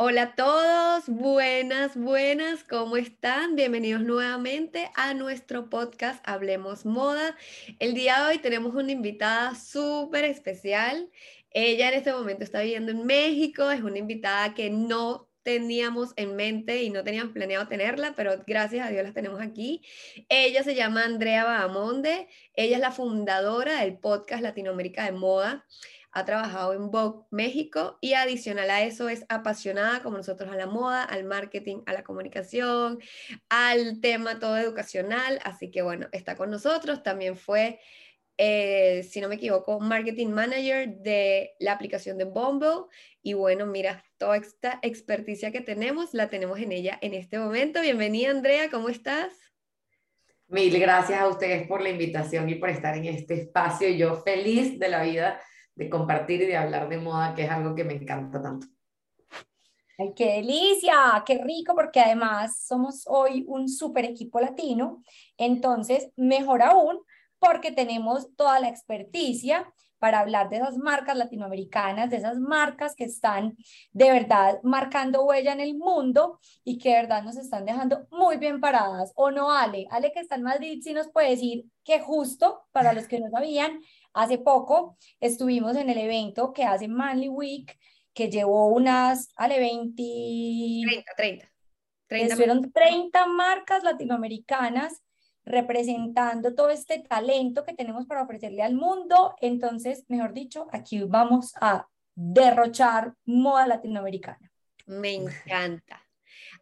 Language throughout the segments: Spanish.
Hola a todos, buenas, buenas, ¿cómo están? Bienvenidos nuevamente a nuestro podcast Hablemos Moda. El día de hoy tenemos una invitada súper especial. Ella en este momento está viviendo en México, es una invitada que no teníamos en mente y no teníamos planeado tenerla, pero gracias a Dios la tenemos aquí. Ella se llama Andrea Bahamonde, ella es la fundadora del podcast Latinoamérica de Moda ha trabajado en Vogue México y adicional a eso es apasionada como nosotros a la moda, al marketing, a la comunicación, al tema todo educacional, así que bueno, está con nosotros, también fue, eh, si no me equivoco, marketing manager de la aplicación de Bumble y bueno, mira, toda esta experticia que tenemos la tenemos en ella en este momento. Bienvenida Andrea, ¿cómo estás? Mil gracias a ustedes por la invitación y por estar en este espacio. Yo feliz de la vida de compartir y de hablar de moda, que es algo que me encanta tanto. ¡Ay, qué delicia! ¡Qué rico! Porque además somos hoy un super equipo latino. Entonces, mejor aún, porque tenemos toda la experticia para hablar de esas marcas latinoamericanas, de esas marcas que están de verdad marcando huella en el mundo y que de verdad nos están dejando muy bien paradas. ¿O no, Ale? Ale que está en Madrid, sí nos puede decir que justo, para los que no sabían, Hace poco estuvimos en el evento que hace Manly Week, que llevó unas, ale, 20... 30, 30. 30 estuvieron 30 marcas latinoamericanas representando todo este talento que tenemos para ofrecerle al mundo. Entonces, mejor dicho, aquí vamos a derrochar moda latinoamericana. Me encanta.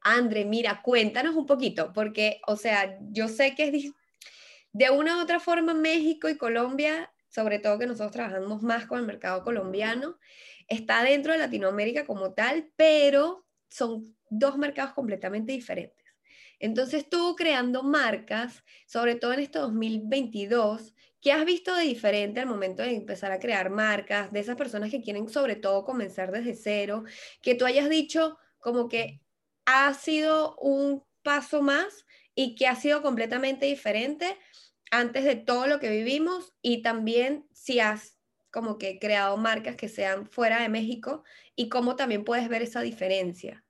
Andre, mira, cuéntanos un poquito, porque, o sea, yo sé que es de una u otra forma México y Colombia sobre todo que nosotros trabajamos más con el mercado colombiano, está dentro de Latinoamérica como tal, pero son dos mercados completamente diferentes. Entonces tú creando marcas, sobre todo en este 2022, ¿qué has visto de diferente al momento de empezar a crear marcas, de esas personas que quieren sobre todo comenzar desde cero, que tú hayas dicho como que ha sido un paso más y que ha sido completamente diferente antes de todo lo que vivimos y también si has como que creado marcas que sean fuera de México y cómo también puedes ver esa diferencia.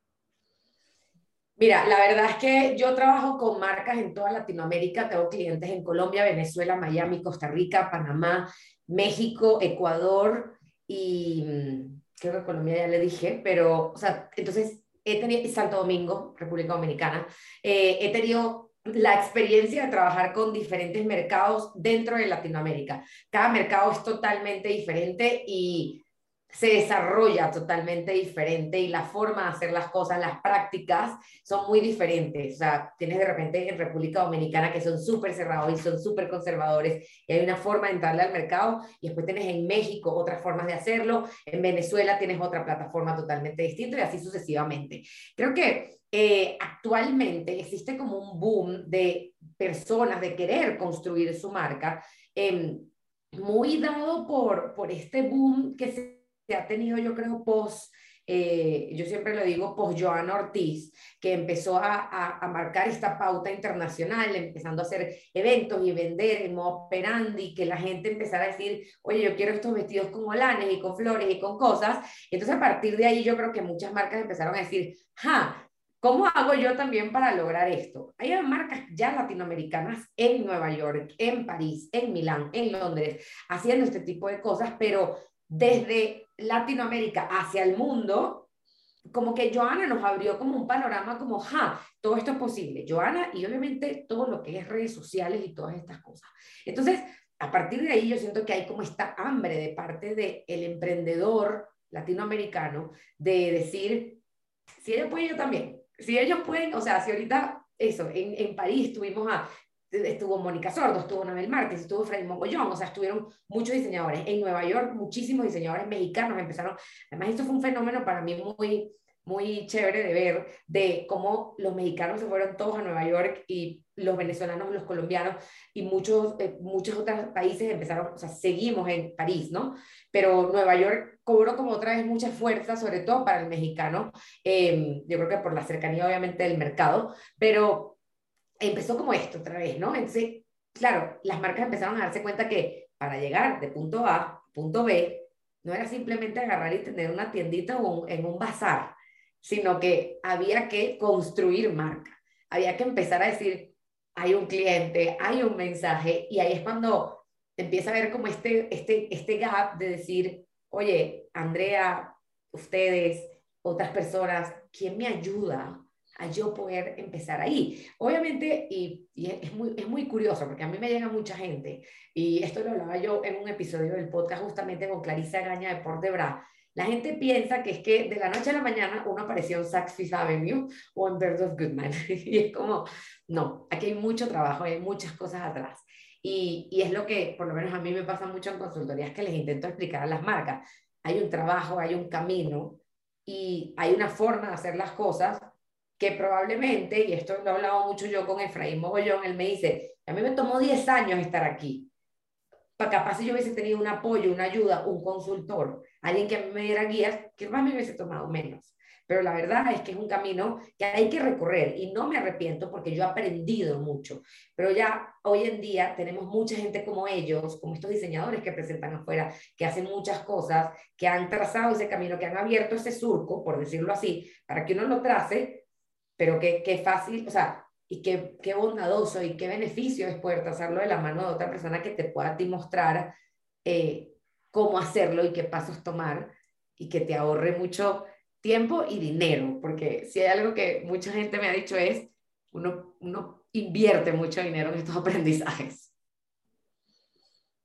Mira, la verdad es que yo trabajo con marcas en toda Latinoamérica, tengo clientes en Colombia, Venezuela, Miami, Costa Rica, Panamá, México, Ecuador y mm, creo que Colombia ya le dije, pero, o sea, entonces he tenido, Santo Domingo, República Dominicana, eh, he tenido la experiencia de trabajar con diferentes mercados dentro de Latinoamérica. Cada mercado es totalmente diferente y se desarrolla totalmente diferente y la forma de hacer las cosas, las prácticas son muy diferentes. O sea, tienes de repente en República Dominicana que son súper cerrados y son súper conservadores y hay una forma de entrarle al mercado y después tienes en México otras formas de hacerlo, en Venezuela tienes otra plataforma totalmente distinta y así sucesivamente. Creo que eh, actualmente existe como un boom de personas de querer construir su marca, eh, muy dado por, por este boom que se ha tenido, yo creo, post, eh, yo siempre lo digo, post Joana Ortiz, que empezó a, a, marcar esta pauta internacional, empezando a hacer eventos y vender en modo operandi, que la gente empezara a decir, oye, yo quiero estos vestidos con olanes y con flores y con cosas. Entonces, a partir de ahí, yo creo que muchas marcas empezaron a decir, ja, ¿Cómo hago yo también para lograr esto? Hay marcas ya latinoamericanas en Nueva York, en París, en Milán, en Londres, haciendo este tipo de cosas, pero desde Latinoamérica hacia el mundo, como que Joana nos abrió como un panorama como, ja, todo esto es posible. Joana y obviamente todo lo que es redes sociales y todas estas cosas. Entonces, a partir de ahí yo siento que hay como esta hambre de parte del el emprendedor latinoamericano de decir, si ellos pueden, yo también. Si ellos pueden, o sea, si ahorita, eso, en, en París tuvimos a estuvo Mónica Sordo, estuvo Nabel Márquez, estuvo Freddy Mogollón, o sea, estuvieron muchos diseñadores. En Nueva York, muchísimos diseñadores mexicanos empezaron. Además, esto fue un fenómeno para mí muy, muy chévere de ver, de cómo los mexicanos se fueron todos a Nueva York y los venezolanos, los colombianos y muchos, eh, muchos otros países empezaron, o sea, seguimos en París, ¿no? Pero Nueva York cobró como otra vez mucha fuerza, sobre todo para el mexicano, eh, yo creo que por la cercanía obviamente del mercado, pero empezó como esto otra vez, ¿no? Entonces, claro, las marcas empezaron a darse cuenta que para llegar de punto A a punto B, no era simplemente agarrar y tener una tiendita en un bazar. sino que había que construir marca, había que empezar a decir, hay un cliente, hay un mensaje, y ahí es cuando empieza a ver como este, este, este gap de decir, oye, Andrea, ustedes, otras personas, ¿quién me ayuda a yo poder empezar ahí. Obviamente, y, es, muy, es muy curioso, porque a mí me llega mucha gente, y esto lo hablaba yo en un episodio del podcast justamente con Clarisa Gaña de Port de Bra. La gente piensa que es que de la noche a la mañana uno apareció en Saks Fifth Avenue o en Bird of Goodman. y es como, no, aquí hay mucho trabajo, hay muchas cosas atrás. Y, y, es lo que, por lo menos a mí me pasa mucho en consultorías que les intento explicar a las marcas. Hay un trabajo, hay un camino y hay una forma de hacer las cosas que probablemente, y esto lo he hablado mucho yo con Efraín Mogollón, él me dice, a mí me tomó 10 años estar aquí. Para capaz si yo hubiese tenido un apoyo, una ayuda, un consultor, alguien que me diera guías, que más me hubiese tomado menos. Pero la verdad es que es un camino que hay que recorrer y no me arrepiento porque yo he aprendido mucho. Pero ya hoy en día tenemos mucha gente como ellos, como estos diseñadores que presentan afuera, que hacen muchas cosas, que han trazado ese camino, que han abierto ese surco, por decirlo así, para que uno lo trace pero qué, qué fácil, o sea, y qué, qué bondadoso y qué beneficio es poder trazarlo de la mano de otra persona que te pueda a ti mostrar eh, cómo hacerlo y qué pasos tomar y que te ahorre mucho tiempo y dinero, porque si hay algo que mucha gente me ha dicho es, uno, uno invierte mucho dinero en estos aprendizajes.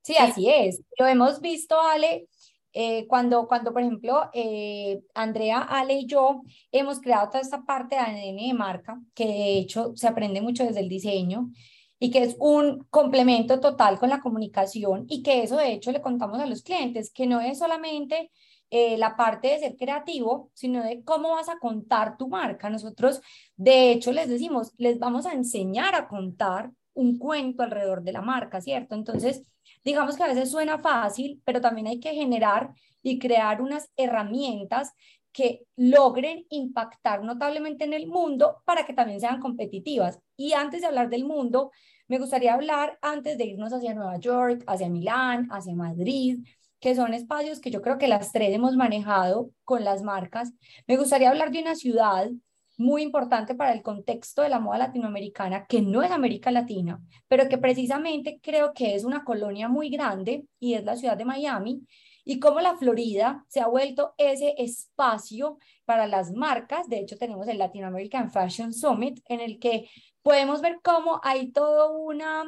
Sí, así es. Lo hemos visto, Ale, eh, cuando, cuando, por ejemplo, eh, Andrea, Ale y yo hemos creado toda esta parte de ADN de marca, que de hecho se aprende mucho desde el diseño y que es un complemento total con la comunicación y que eso de hecho le contamos a los clientes, que no es solamente eh, la parte de ser creativo, sino de cómo vas a contar tu marca. Nosotros, de hecho, les decimos, les vamos a enseñar a contar un cuento alrededor de la marca, ¿cierto? Entonces, digamos que a veces suena fácil, pero también hay que generar y crear unas herramientas que logren impactar notablemente en el mundo para que también sean competitivas. Y antes de hablar del mundo, me gustaría hablar antes de irnos hacia Nueva York, hacia Milán, hacia Madrid, que son espacios que yo creo que las tres hemos manejado con las marcas. Me gustaría hablar de una ciudad muy importante para el contexto de la moda latinoamericana, que no es América Latina, pero que precisamente creo que es una colonia muy grande y es la ciudad de Miami, y cómo la Florida se ha vuelto ese espacio para las marcas. De hecho, tenemos el Latin American Fashion Summit, en el que podemos ver cómo hay todo una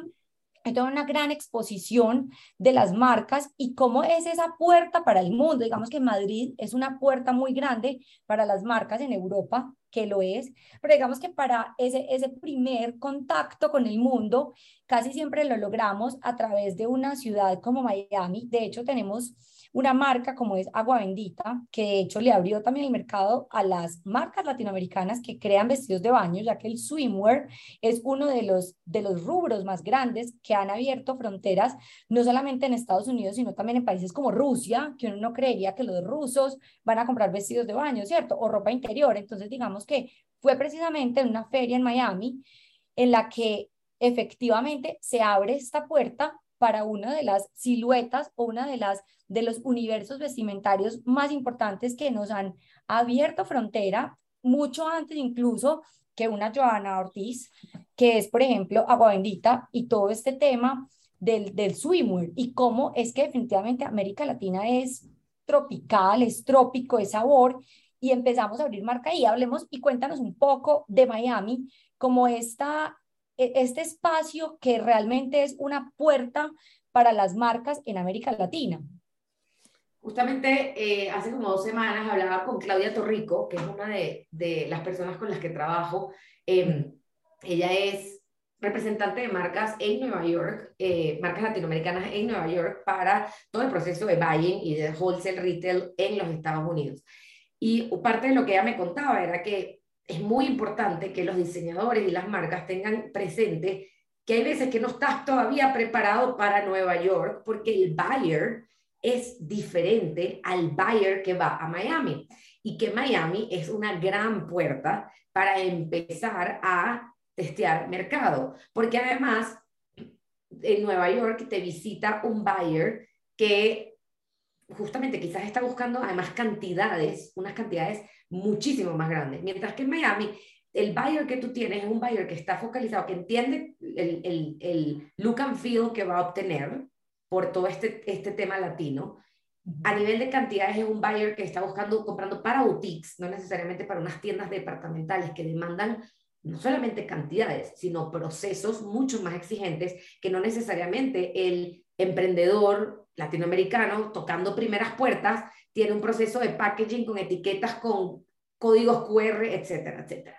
hay toda una gran exposición de las marcas y cómo es esa puerta para el mundo. Digamos que Madrid es una puerta muy grande para las marcas en Europa, que lo es, pero digamos que para ese, ese primer contacto con el mundo, casi siempre lo logramos a través de una ciudad como Miami. De hecho, tenemos una marca como es Agua Bendita, que de hecho le abrió también el mercado a las marcas latinoamericanas que crean vestidos de baño, ya que el swimwear es uno de los, de los rubros más grandes que han abierto fronteras, no solamente en Estados Unidos, sino también en países como Rusia, que uno no creería que los rusos van a comprar vestidos de baño, ¿cierto? O ropa interior. Entonces, digamos que fue precisamente en una feria en Miami en la que efectivamente se abre esta puerta para una de las siluetas o una de las de los universos vestimentarios más importantes que nos han abierto frontera mucho antes incluso que una Joana Ortiz, que es, por ejemplo, Agua Bendita y todo este tema del, del swimwear y cómo es que definitivamente América Latina es tropical, es trópico, es sabor y empezamos a abrir marca y hablemos y cuéntanos un poco de Miami como esta este espacio que realmente es una puerta para las marcas en América Latina. Justamente eh, hace como dos semanas hablaba con Claudia Torrico, que es una de, de las personas con las que trabajo. Em, ella es representante de marcas en Nueva York, eh, marcas latinoamericanas en Nueva York para todo el proceso de buying y de wholesale retail en los Estados Unidos. Y parte de lo que ella me contaba era que es muy importante que los diseñadores y las marcas tengan presente que hay veces que no estás todavía preparado para Nueva York porque el buyer es diferente al buyer que va a Miami. Y que Miami es una gran puerta para empezar a testear mercado, porque además en Nueva York te visita un buyer que justamente quizás está buscando además cantidades, unas cantidades muchísimo más grandes. Mientras que en Miami, el buyer que tú tienes es un buyer que está focalizado, que entiende el, el, el look and feel que va a obtener por todo este, este tema latino. A nivel de cantidades es un buyer que está buscando, comprando para boutiques, no necesariamente para unas tiendas departamentales que demandan no solamente cantidades, sino procesos mucho más exigentes que no necesariamente el emprendedor latinoamericano tocando primeras puertas tiene un proceso de packaging con etiquetas, con códigos QR, etcétera, etcétera.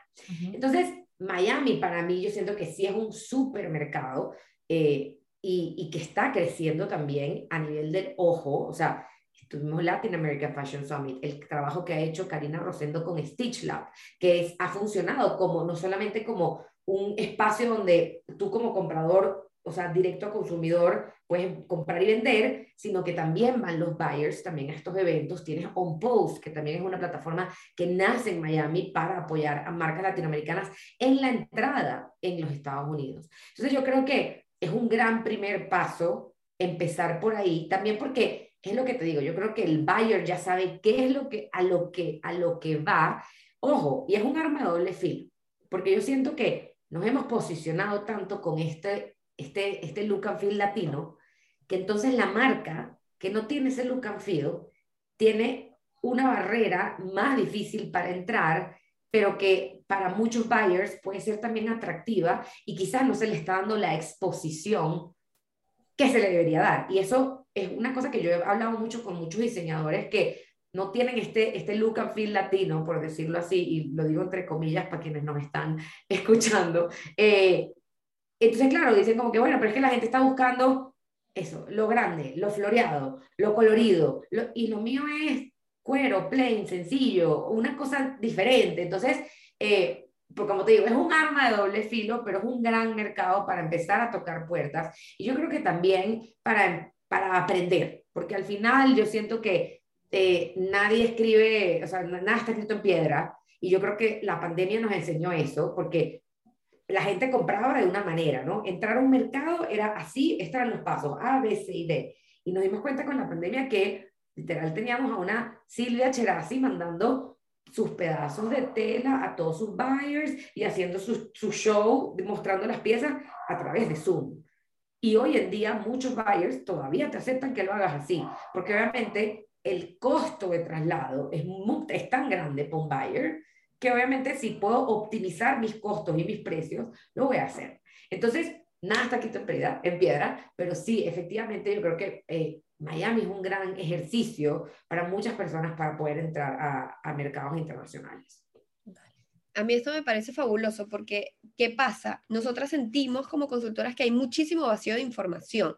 Entonces, Miami para mí yo siento que sí es un supermercado eh, y, y, que está creciendo también a nivel del ojo, o sea, tuvimos Latin American Fashion Summit, el trabajo que ha hecho Karina Rosendo con Stitch Lab, que es, ha funcionado como no solamente como un espacio donde tú como comprador o sea, directo a consumidor, pueden comprar y vender, sino que también van los buyers también a estos eventos. Tienes On Post, que también es una plataforma que nace en Miami para apoyar a marcas latinoamericanas en la entrada en los Estados Unidos. Entonces yo creo que es un gran primer paso empezar por ahí, también porque es lo que te digo, yo creo que el buyer ya sabe qué es lo que a lo que a lo que va. Ojo, y es un arma de doble filo, porque yo siento que nos hemos posicionado tanto con este este, este look and feel latino, que entonces la marca que no tiene ese look and feel tiene una barrera más difícil para entrar, pero que para muchos buyers puede ser también atractiva y quizás no se le está dando la exposición que se le debería dar. Y eso es una cosa que yo he hablado mucho con muchos diseñadores que no tienen este, este look and feel latino, por decirlo así, y lo digo entre comillas para quienes nos están escuchando, eh, entonces, claro, dicen como que, bueno, pero es que la gente está buscando eso, lo grande, lo floreado, lo colorido, y lo mío es cuero, plain, sencillo, una cosa diferente. Entonces, eh, pues como te digo, es un arma de doble filo, pero es un gran mercado para empezar a tocar puertas. Y yo creo que también para, para aprender, porque al final yo siento que eh, nadie escribe, o sea, nada está escrito en piedra. Y yo creo que la pandemia nos enseñó eso, porque la gente compraba de una manera, ¿no? Entrar a un mercado era así, estos eran los pasos, A, B, C y D. Y nos dimos cuenta con la pandemia que literal teníamos a una Silvia Cherasi mandando sus pedazos de tela a todos sus buyers y haciendo su, su show, mostrando las piezas a través de Zoom. Y hoy en día muchos buyers todavía te aceptan que lo hagas así, porque obviamente el costo de traslado es, es tan grande para un buyer que obviamente si puedo optimizar mis costos y mis precios, lo voy a hacer. Entonces, nada está aquí en piedra, en pero sí, efectivamente yo creo que eh, Miami es un gran ejercicio para muchas personas para poder entrar a mercados internacionales. A mí esto me parece fabuloso porque, ¿qué pasa? Nosotras sentimos como consultoras que hay muchísimo vacío de información.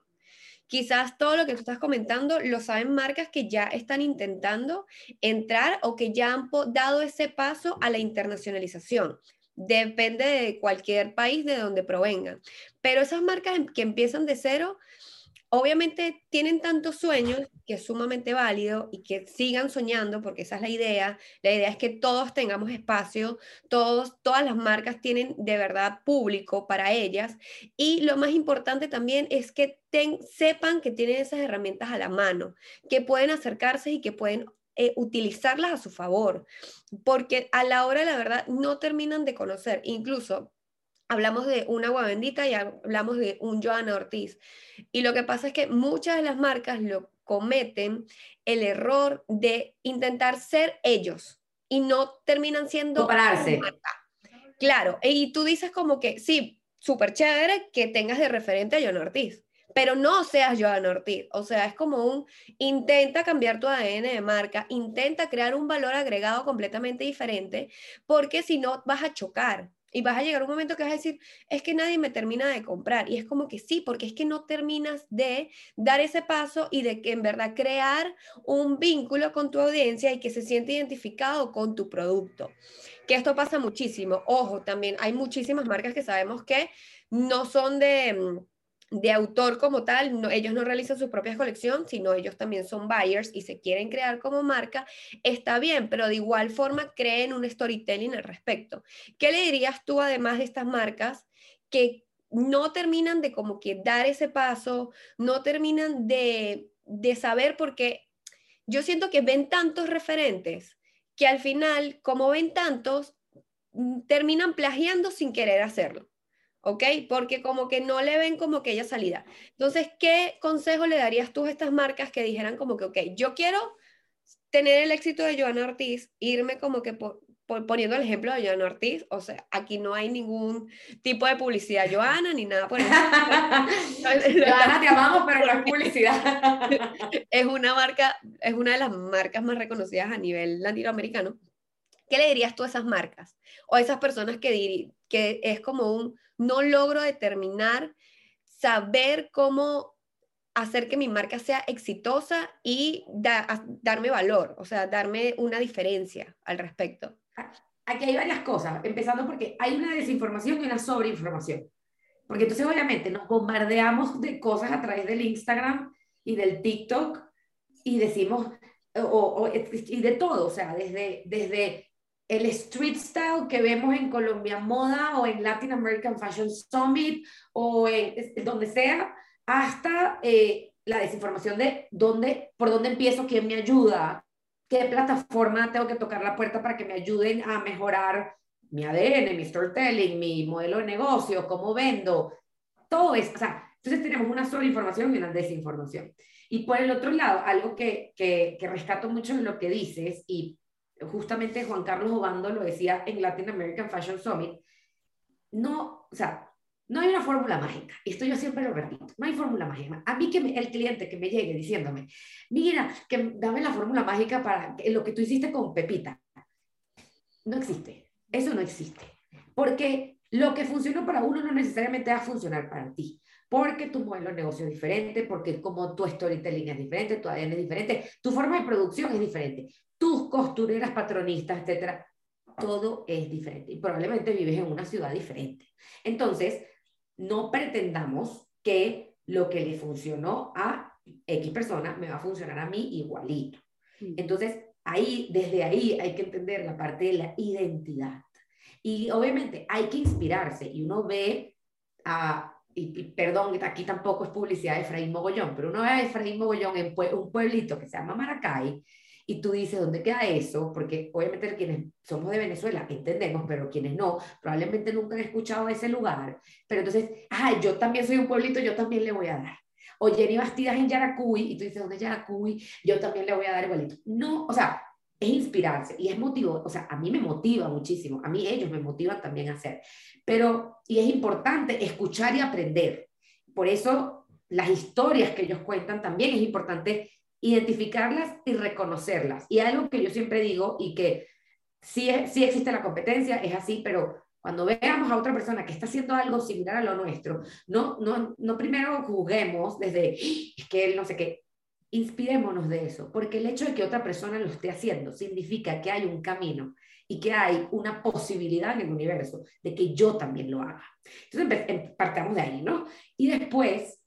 Quizás todo lo que tú estás comentando lo saben marcas que ya están intentando entrar o que ya han dado ese paso a la internacionalización. Depende de cualquier país de donde provengan. Pero esas marcas em, que empiezan de cero Obviamente tienen tantos sueños que es sumamente válido y que sigan soñando porque esa es la idea. La idea es que todos tengamos espacio, todos, todas las marcas tienen de verdad público para ellas y lo más importante también es que sepan que tienen esas herramientas a la mano, que pueden acercarse y que pueden eh, utilizarlas a su favor, porque a la hora, la verdad, no terminan de conocer. Incluso hablamos de un agua bendita y hablamos de un Joana Ortiz. Y lo que pasa es que muchas de las marcas lo cometen el error de intentar ser ellos y no terminan siendo Compararse. Claro, y tú dices como que sí, súper chévere que tengas de referente a Joana Ortiz, pero no seas Joana Ortiz. O sea, es como un intenta cambiar tu ADN de marca, intenta crear un valor agregado completamente diferente, porque si no vas a chocar. Y vas a llegar un momento que vas a decir, es que nadie me termina de comprar. Y es como que sí, porque es que no terminas de dar ese paso y de que en verdad crear un vínculo con tu audiencia y que se siente identificado con tu producto. Que esto pasa muchísimo. Ojo, también hay muchísimas marcas que sabemos que no son de mm, de autor como tal, no, ellos no realizan su propia colección, sino ellos también son buyers y se quieren crear como marca, está bien, pero de igual forma creen un storytelling al respecto. ¿Qué le dirías tú además de estas marcas que no terminan de como que dar ese paso, no terminan de, de saber porque yo siento que ven tantos referentes que al final, como ven tantos, mm, terminan plagiando sin querer hacerlo. ¿Ok? Porque como que no le ven como que ella salida. Entonces, ¿qué consejo le darías tú a estas marcas que dijeran como que, ok, yo quiero tener el éxito de Joana Ortiz, irme como que poniendo el ejemplo de Joana Ortiz, o sea, aquí no hay ningún tipo de publicidad Joana ni nada por eso. Joana, te amamos, pero no es publicidad. es una marca, es una de las marcas más reconocidas a nivel latinoamericano. ¿Qué le dirías tú a esas marcas? O a esas personas que, que es como un no logro determinar, saber cómo hacer que mi marca sea exitosa y darme valor, o sea, darme una diferencia al respecto. Aquí hay varias cosas, empezando porque hay una desinformación y una sobreinformación. Porque entonces obviamente nos bombardeamos de cosas a través del Instagram y del TikTok y decimos, o, y de todo, o sea, desde, desde el street style que vemos en Colombia Moda o en Latin American Fashion Summit o en donde sea, hasta eh, la desinformación de dónde, por dónde empiezo, quién me ayuda, qué plataforma tengo que tocar la puerta para que me ayuden a mejorar mi ADN, mi storytelling, mi modelo de negocio, cómo vendo, todo eso. O sea, entonces tenemos una sola información y una desinformación. Y por el otro lado, algo que, que, que rescato mucho de lo que dices, y justamente Juan Carlos Obando lo decía en Latin American Fashion Summit, no, o sea, no hay una fórmula mágica. Esto yo siempre lo repito. No hay fórmula mágica. A mí que el cliente que me llegue diciéndome, mira, que dame la fórmula mágica para lo que tú hiciste con Pepita. No existe. Eso no existe. Porque lo que funcionó para uno no necesariamente va a funcionar para ti. Porque tu modelo de negocio es diferente, porque como tu storytelling es diferente, tu ADN es diferente, tu forma de producción es diferente, tus costureras patronistas, etcétera, todo es diferente y probablemente vives en una ciudad diferente. Entonces, no pretendamos que lo que le funcionó a X persona me va a funcionar a mí igualito. Entonces, ahí, desde ahí hay que entender la parte de la identidad. Y obviamente hay que inspirarse y uno ve a, y, perdón, aquí tampoco es publicidad de Efraín Mogollón, pero uno ve a Efraín Mogollón en un pueblito que se llama Maracay y tú dices, ¿dónde queda eso? Porque obviamente quienes somos de Venezuela entendemos, pero quienes no, probablemente nunca han escuchado ese lugar. Pero entonces, ay, yo también soy un pueblito, yo también le voy a dar. O Jenny Bastidas en Yaracuy, y tú dices, ¿dónde es Yaracuy? Yo también le voy a dar igualito. No, o sea, es inspirarse y es motivo, o sea, a mí me motiva muchísimo, a mí ellos me motivan también a hacer, pero, y es importante escuchar y aprender. Por eso las historias que ellos cuentan también es importante identificarlas y reconocerlas. Y algo que yo siempre digo y que sí, sí existe la competencia, es así, pero cuando veamos a otra persona que está haciendo algo similar a lo nuestro, no, no, no primero juzguemos desde, es que él no sé qué, inspirémonos de eso, porque el hecho de que otra persona lo esté haciendo significa que hay un camino y que hay una posibilidad en el universo de que yo también lo haga. Entonces, em, partamos de ahí, ¿no? Y después,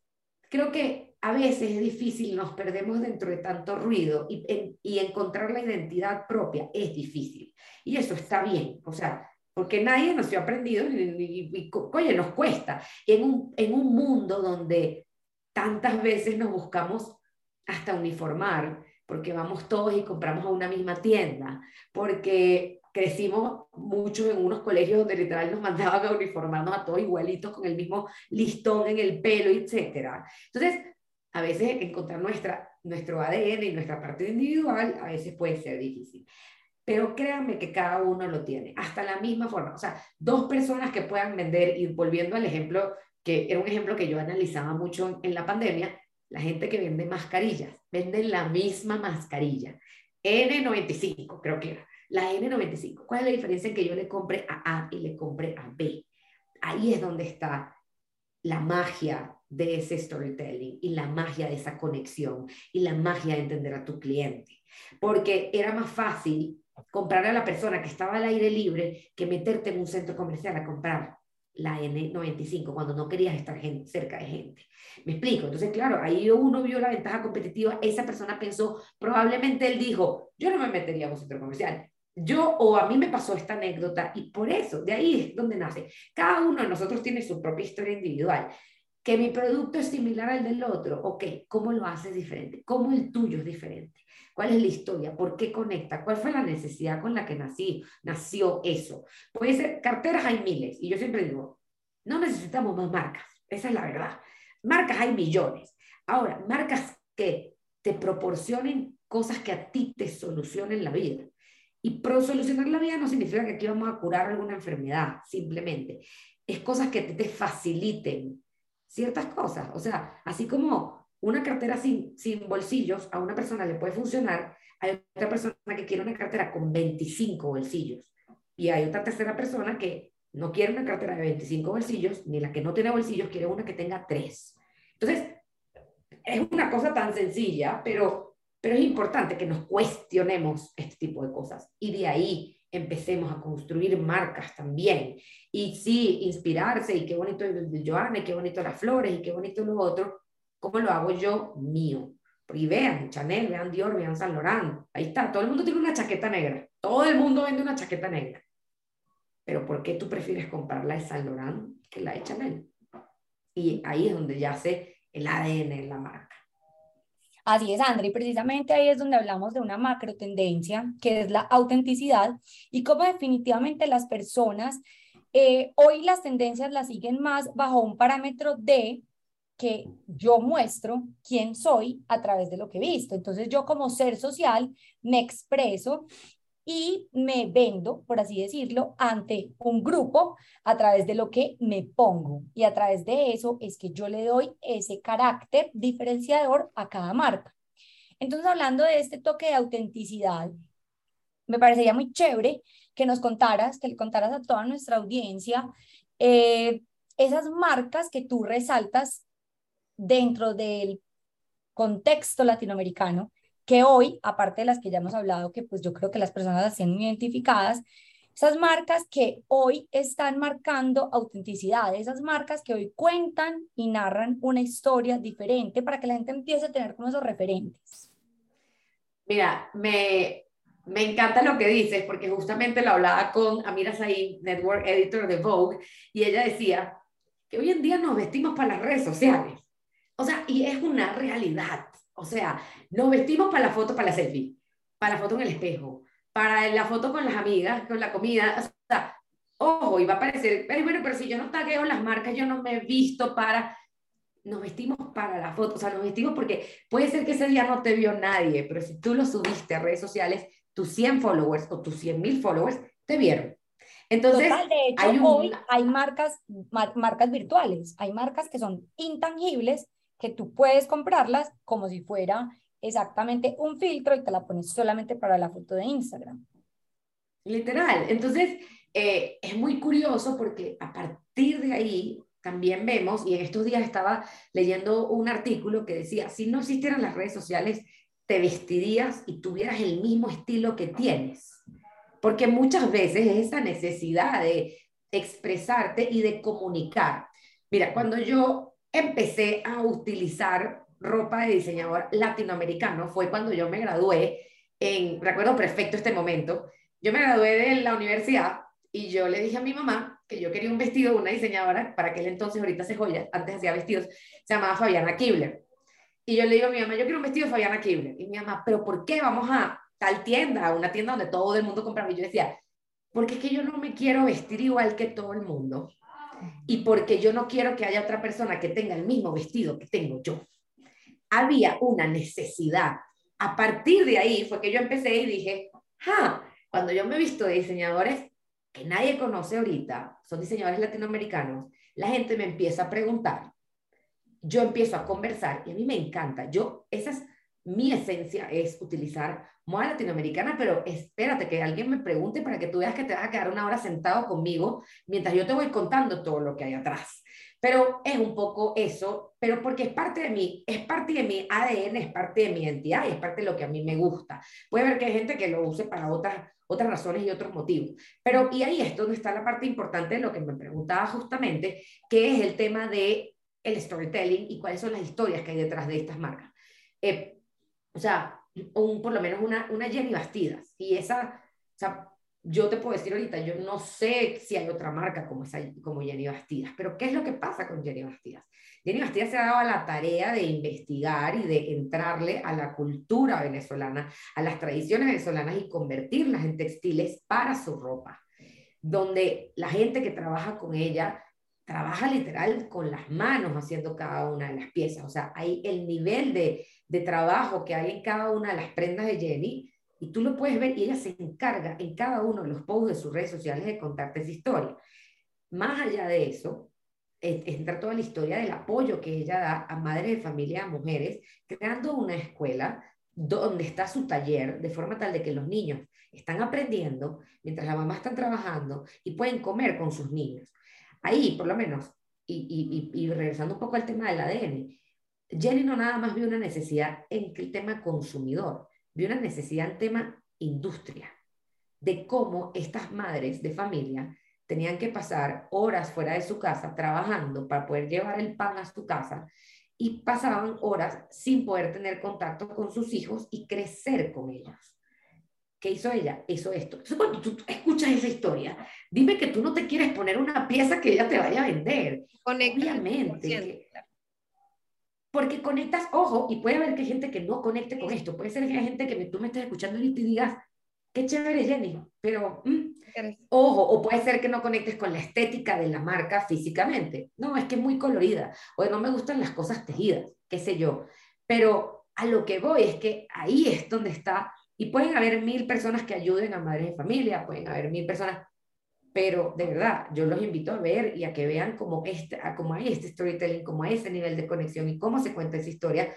creo que a veces es difícil, nos perdemos dentro de tanto ruido y, y encontrar la identidad propia es difícil. Y eso está bien, o sea, porque nadie nos ha aprendido y, y, oye, nos cuesta. En un, en un mundo donde tantas veces nos buscamos hasta uniformar, porque vamos todos y compramos a una misma tienda, porque crecimos mucho en unos colegios donde literal nos mandaban a uniformarnos a todos igualitos con el mismo listón en el pelo, etc. Entonces, a veces encontrar nuestra, nuestro ADN y nuestra parte individual a veces puede ser difícil. Pero créanme que cada uno lo tiene, hasta la misma forma. O sea, dos personas que puedan vender, y volviendo al ejemplo, que era un ejemplo que yo analizaba mucho en la pandemia, la gente que vende mascarillas, venden la misma mascarilla. N95, creo que era. La N95. ¿Cuál es la diferencia en que yo le compre a A y le compre a B? Ahí es donde está la magia de ese storytelling y la magia de esa conexión y la magia de entender a tu cliente. Porque era más fácil comprar a la persona que estaba al aire libre que meterte en un centro comercial a comprar la N95 cuando no querías estar cerca de gente. Me explico. Entonces, claro, ahí uno vio la ventaja competitiva. Esa persona pensó, probablemente él dijo, yo no me metería en un centro comercial. Yo o a mí me pasó esta anécdota y por eso, de ahí es donde nace. Cada uno de nosotros tiene su propia historia individual que mi producto es similar al del otro, ok, ¿cómo lo haces diferente? ¿Cómo el tuyo es diferente? ¿Cuál es la historia? ¿Por qué conecta? ¿Cuál fue la necesidad con la que nací, nació eso? Puede ser, carteras hay miles, y yo siempre digo, no necesitamos más marcas, esa es la verdad. Marcas hay millones. Ahora, marcas que te proporcionen cosas que a ti te solucionen la vida. Y pro solucionar la vida no significa que aquí vamos a curar alguna enfermedad, simplemente. Es cosas que te, te faciliten ciertas cosas. O sea, así como una cartera sin, sin bolsillos a una persona le puede funcionar, hay otra persona que quiere una cartera con 25 bolsillos. Y hay otra tercera persona que no quiere una cartera de 25 bolsillos, ni la que no tiene bolsillos quiere una que tenga tres. Entonces, es una cosa tan sencilla, pero, pero es importante que nos cuestionemos este tipo de cosas. Y de ahí empecemos a construir marcas también. Y sí, inspirarse, y qué bonito de Joana, y qué bonito las flores, y qué bonito lo otro, ¿cómo lo hago yo mío? Y vean Chanel, vean Dior, vean Saint Laurent, ahí está, todo el mundo tiene una chaqueta negra, todo el mundo vende una chaqueta negra. Pero ¿por qué tú prefieres comprar la de Saint Laurent que la de Chanel? Y ahí es donde yace el ADN en la marca. Así es, André, y precisamente ahí es donde hablamos de una macro tendencia, que es la autenticidad, y cómo definitivamente las personas, eh, hoy las tendencias las siguen más bajo un parámetro de que yo muestro quién soy a través de lo que he visto. Entonces yo como ser social me expreso y me vendo, por así decirlo, ante un grupo a través de lo que me pongo. Y a través de eso es que yo le doy ese carácter diferenciador a cada marca. Entonces, hablando de este toque de autenticidad, me parecería muy chévere que nos contaras, que le contaras a toda nuestra audiencia eh, esas marcas que tú resaltas dentro del contexto latinoamericano que hoy, aparte de las que ya hemos hablado, que pues yo creo que las personas las tienen identificadas, esas marcas que hoy están marcando autenticidad, esas marcas que hoy cuentan y narran una historia diferente para que la gente empiece a tener como esos referentes. Mira, me, me encanta lo que dices, porque justamente lo hablaba con Amira Said, Network Editor de Vogue, y ella decía que hoy en día nos vestimos para las redes sociales. O sea, y es una realidad. O sea, nos vestimos para la foto, para la selfie, para la foto en el espejo, para la foto con las amigas, con la comida. O sea, ojo, y va a parecer, pero bueno, pero si yo no tagueo las marcas, yo no me he visto para. Nos vestimos para la foto, o sea, nos vestimos porque puede ser que ese día no te vio nadie, pero si tú lo subiste a redes sociales, tus 100 followers o tus 100 mil followers te vieron. Entonces, de hecho, hay hoy hay marcas, marcas virtuales, hay marcas que son intangibles que tú puedes comprarlas como si fuera exactamente un filtro y te la pones solamente para la foto de Instagram. Literal. Entonces, eh, es muy curioso porque a partir de ahí también vemos, y en estos días estaba leyendo un artículo que decía, si no existieran las redes sociales, te vestirías y tuvieras el mismo estilo que tienes. Porque muchas veces es esa necesidad de expresarte y de comunicar. Mira, cuando yo empecé a utilizar ropa de diseñador latinoamericano fue cuando yo me gradué en, recuerdo perfecto este momento, yo me gradué de la universidad y yo le dije a mi mamá que yo quería un vestido de una diseñadora, para aquel entonces, ahorita se joya, antes hacía vestidos, se llamaba Fabiana Kibler. Y yo le digo a mi mamá, yo quiero un vestido de Fabiana Kibler. Y mi mamá, pero ¿por qué vamos a tal tienda, a una tienda donde todo el mundo compraba? Y yo decía, porque es que yo no me quiero vestir igual que todo el mundo y porque yo no quiero que haya otra persona que tenga el mismo vestido que tengo yo. Había una necesidad. A partir de ahí fue que yo empecé y dije, ah, cuando yo me he visto de diseñadores que nadie conoce ahorita, son diseñadores latinoamericanos, la gente me empieza a preguntar, yo empiezo a conversar y a mí me encanta. Yo, esas mi esencia es utilizar moda latinoamericana, pero espérate que alguien me pregunte para que tú veas que te vas a quedar una hora sentado conmigo mientras yo te voy contando todo lo que hay atrás. Pero es un poco eso, pero porque es parte de mí, es parte de mi ADN, es parte de mi identidad y es parte de lo que a mí me gusta. Puede ver que hay gente que lo use para otras, otras razones y otros motivos. Pero, y ahí es donde está la parte importante de lo que me preguntaba justamente, que es el tema de el storytelling y cuáles son las historias que hay detrás de estas marcas. Eh, o sea, un, por lo menos una, una Jenny Bastidas. Y esa, o sea, yo te puedo decir ahorita, yo no sé si hay otra marca como, esa, como Jenny Bastidas, pero ¿qué es lo que pasa con Jenny Bastidas? Jenny Bastidas se ha dado la tarea de investigar y de entrarle a la cultura venezolana, a las tradiciones venezolanas y convertirlas en textiles para su ropa, donde la gente que trabaja con ella trabaja literal con las manos haciendo cada una de las piezas. O sea, hay el nivel de, de trabajo que hay en cada una de las prendas de Jenny y tú lo puedes ver y ella se encarga en cada uno de los posts de sus redes sociales de contarte esa historia. Más allá de eso, entra toda la historia del apoyo que ella da a madres de familia, a mujeres, creando una escuela donde está su taller, de forma tal de que los niños están aprendiendo mientras la mamá está trabajando y pueden comer con sus niños. Ahí, por lo menos, y, y, y regresando un poco al tema del ADN, Jenny no nada más vio una necesidad en el tema consumidor, vio una necesidad en tema industria, de cómo estas madres de familia tenían que pasar horas fuera de su casa trabajando para poder llevar el pan a su casa y pasaban horas sin poder tener contacto con sus hijos y crecer con ellos. ¿Qué hizo ella? Hizo esto. cuando tú escuchas esa historia, dime que tú no te quieres poner una pieza que ella te vaya a vender. Obviamente. porque conectas, ojo, y puede haber que hay gente que no conecte con esto. Puede ser que hay gente que tú me estés escuchando y te digas, qué chévere Jenny, pero mm, ojo, o puede ser que no conectes con la estética de la marca físicamente. No, es que es muy colorida, o no me gustan las cosas tejidas, qué sé yo. Pero a lo que voy es que ahí es donde está, y pueden haber mil personas que ayuden a madres de familia, pueden haber mil personas, pero de verdad, yo los invito a ver y a que vean cómo, este, cómo hay este storytelling, cómo hay ese nivel de conexión y cómo se cuenta esa historia,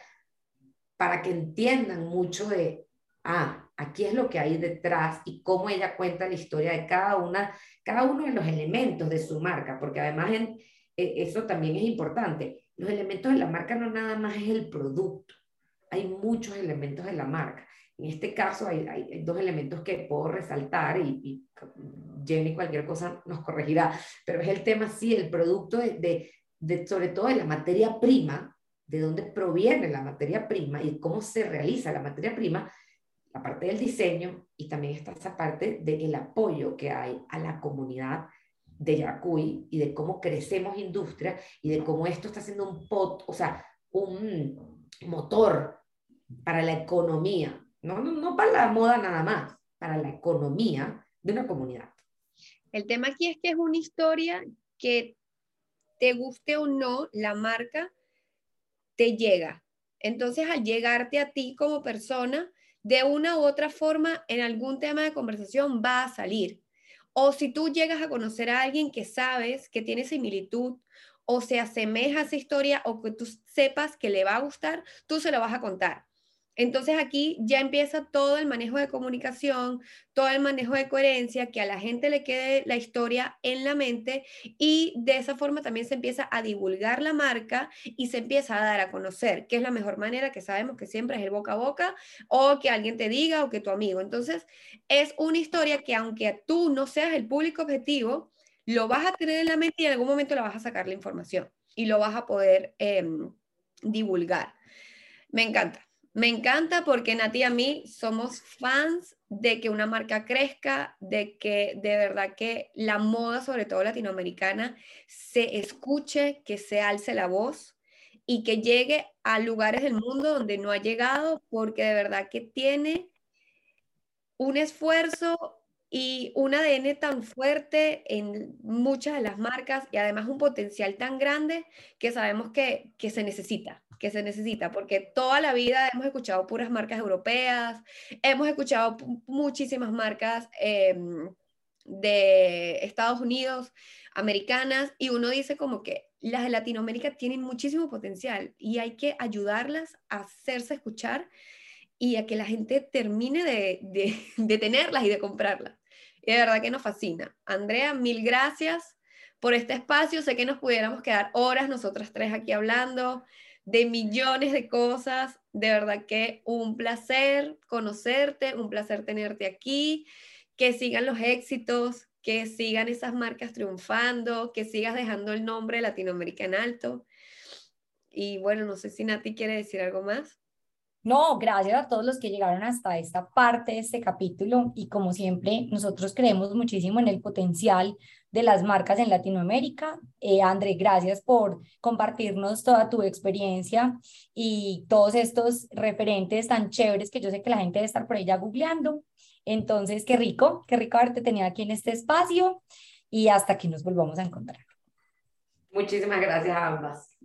para que entiendan mucho de, ah, aquí es lo que hay detrás y cómo ella cuenta la historia de cada, una, cada uno de los elementos de su marca, porque además e, eso también es importante. Los elementos de la marca no nada más es el producto, hay muchos elementos de la marca. En este caso hay, hay dos elementos que puedo resaltar y, y, Jenny cualquier cosa nos corregirá, pero es el tema, sí, el producto de, de, de sobre todo de la materia prima, de dónde proviene la materia prima y cómo se realiza la materia prima, la parte del diseño y también está esa parte del apoyo que hay a la comunidad de Yacuy y de cómo crecemos industria y de cómo esto está siendo un pot, o sea, un motor para la economía, no, no, no para la moda nada más, para la economía de una comunidad. El tema aquí es que es una historia que te guste o no, la marca te llega. Entonces, al llegarte a ti como persona, de una u otra forma en algún tema de conversación va a salir. O si tú llegas a conocer a alguien que sabes que tiene similitud o se asemeja a esa historia o que tú sepas que le va a gustar, tú se lo vas a contar. Entonces aquí ya empieza todo el manejo de comunicación, todo el manejo de coherencia, que a la gente le quede la historia en la mente y de esa forma también se empieza a divulgar la marca y se empieza a dar a conocer, que es la mejor manera que sabemos que siempre es el boca a boca o que alguien te diga o que tu amigo. Entonces es una historia que aunque tú no seas el público objetivo, lo vas a tener en la mente y en algún momento la vas a sacar la información y lo vas a poder em, divulgar. Me encanta. Me encanta porque Nati y a mí somos fans de que una marca crezca, de que de verdad que la moda, sobre todo latinoamericana, se escuche, que se alce la voz y que llegue a lugares del mundo donde no ha llegado, porque de verdad que tiene un esfuerzo y un ADN tan fuerte en muchas de las marcas y además un potencial tan grande que sabemos que, que se necesita que se necesita, porque toda la vida hemos escuchado puras marcas europeas, hemos escuchado muchísimas marcas em, de Estados Unidos, americanas, y uno dice como que las de Latinoamérica tienen muchísimo potencial y hay que ayudarlas a hacerse escuchar y a que la gente termine de, de, de tenerlas y de comprarlas. Y de verdad que nos fascina. Andrea, mil gracias por este espacio. Sé que nos pudiéramos quedar horas nosotras tres aquí hablando de millones de cosas. De verdad que un placer conocerte, un placer tenerte aquí, que sigan los éxitos, que sigan esas marcas triunfando, que sigas dejando el nombre Latinoamérica en alto. Y bueno, no sé si Nati quiere decir algo más. No, gracias a todos los que llegaron hasta esta parte de este capítulo y como siempre, nosotros creemos muchísimo en el potencial de las marcas en Latinoamérica. Eh, André, gracias por compartirnos toda tu experiencia y todos estos referentes tan chéveres que yo sé que la gente debe estar por ahí ya googleando. Entonces, qué rico, qué rico haberte tenido aquí en este espacio y hasta que nos volvamos a encontrar. Muchísimas gracias a ambas.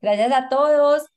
Gracias a todos.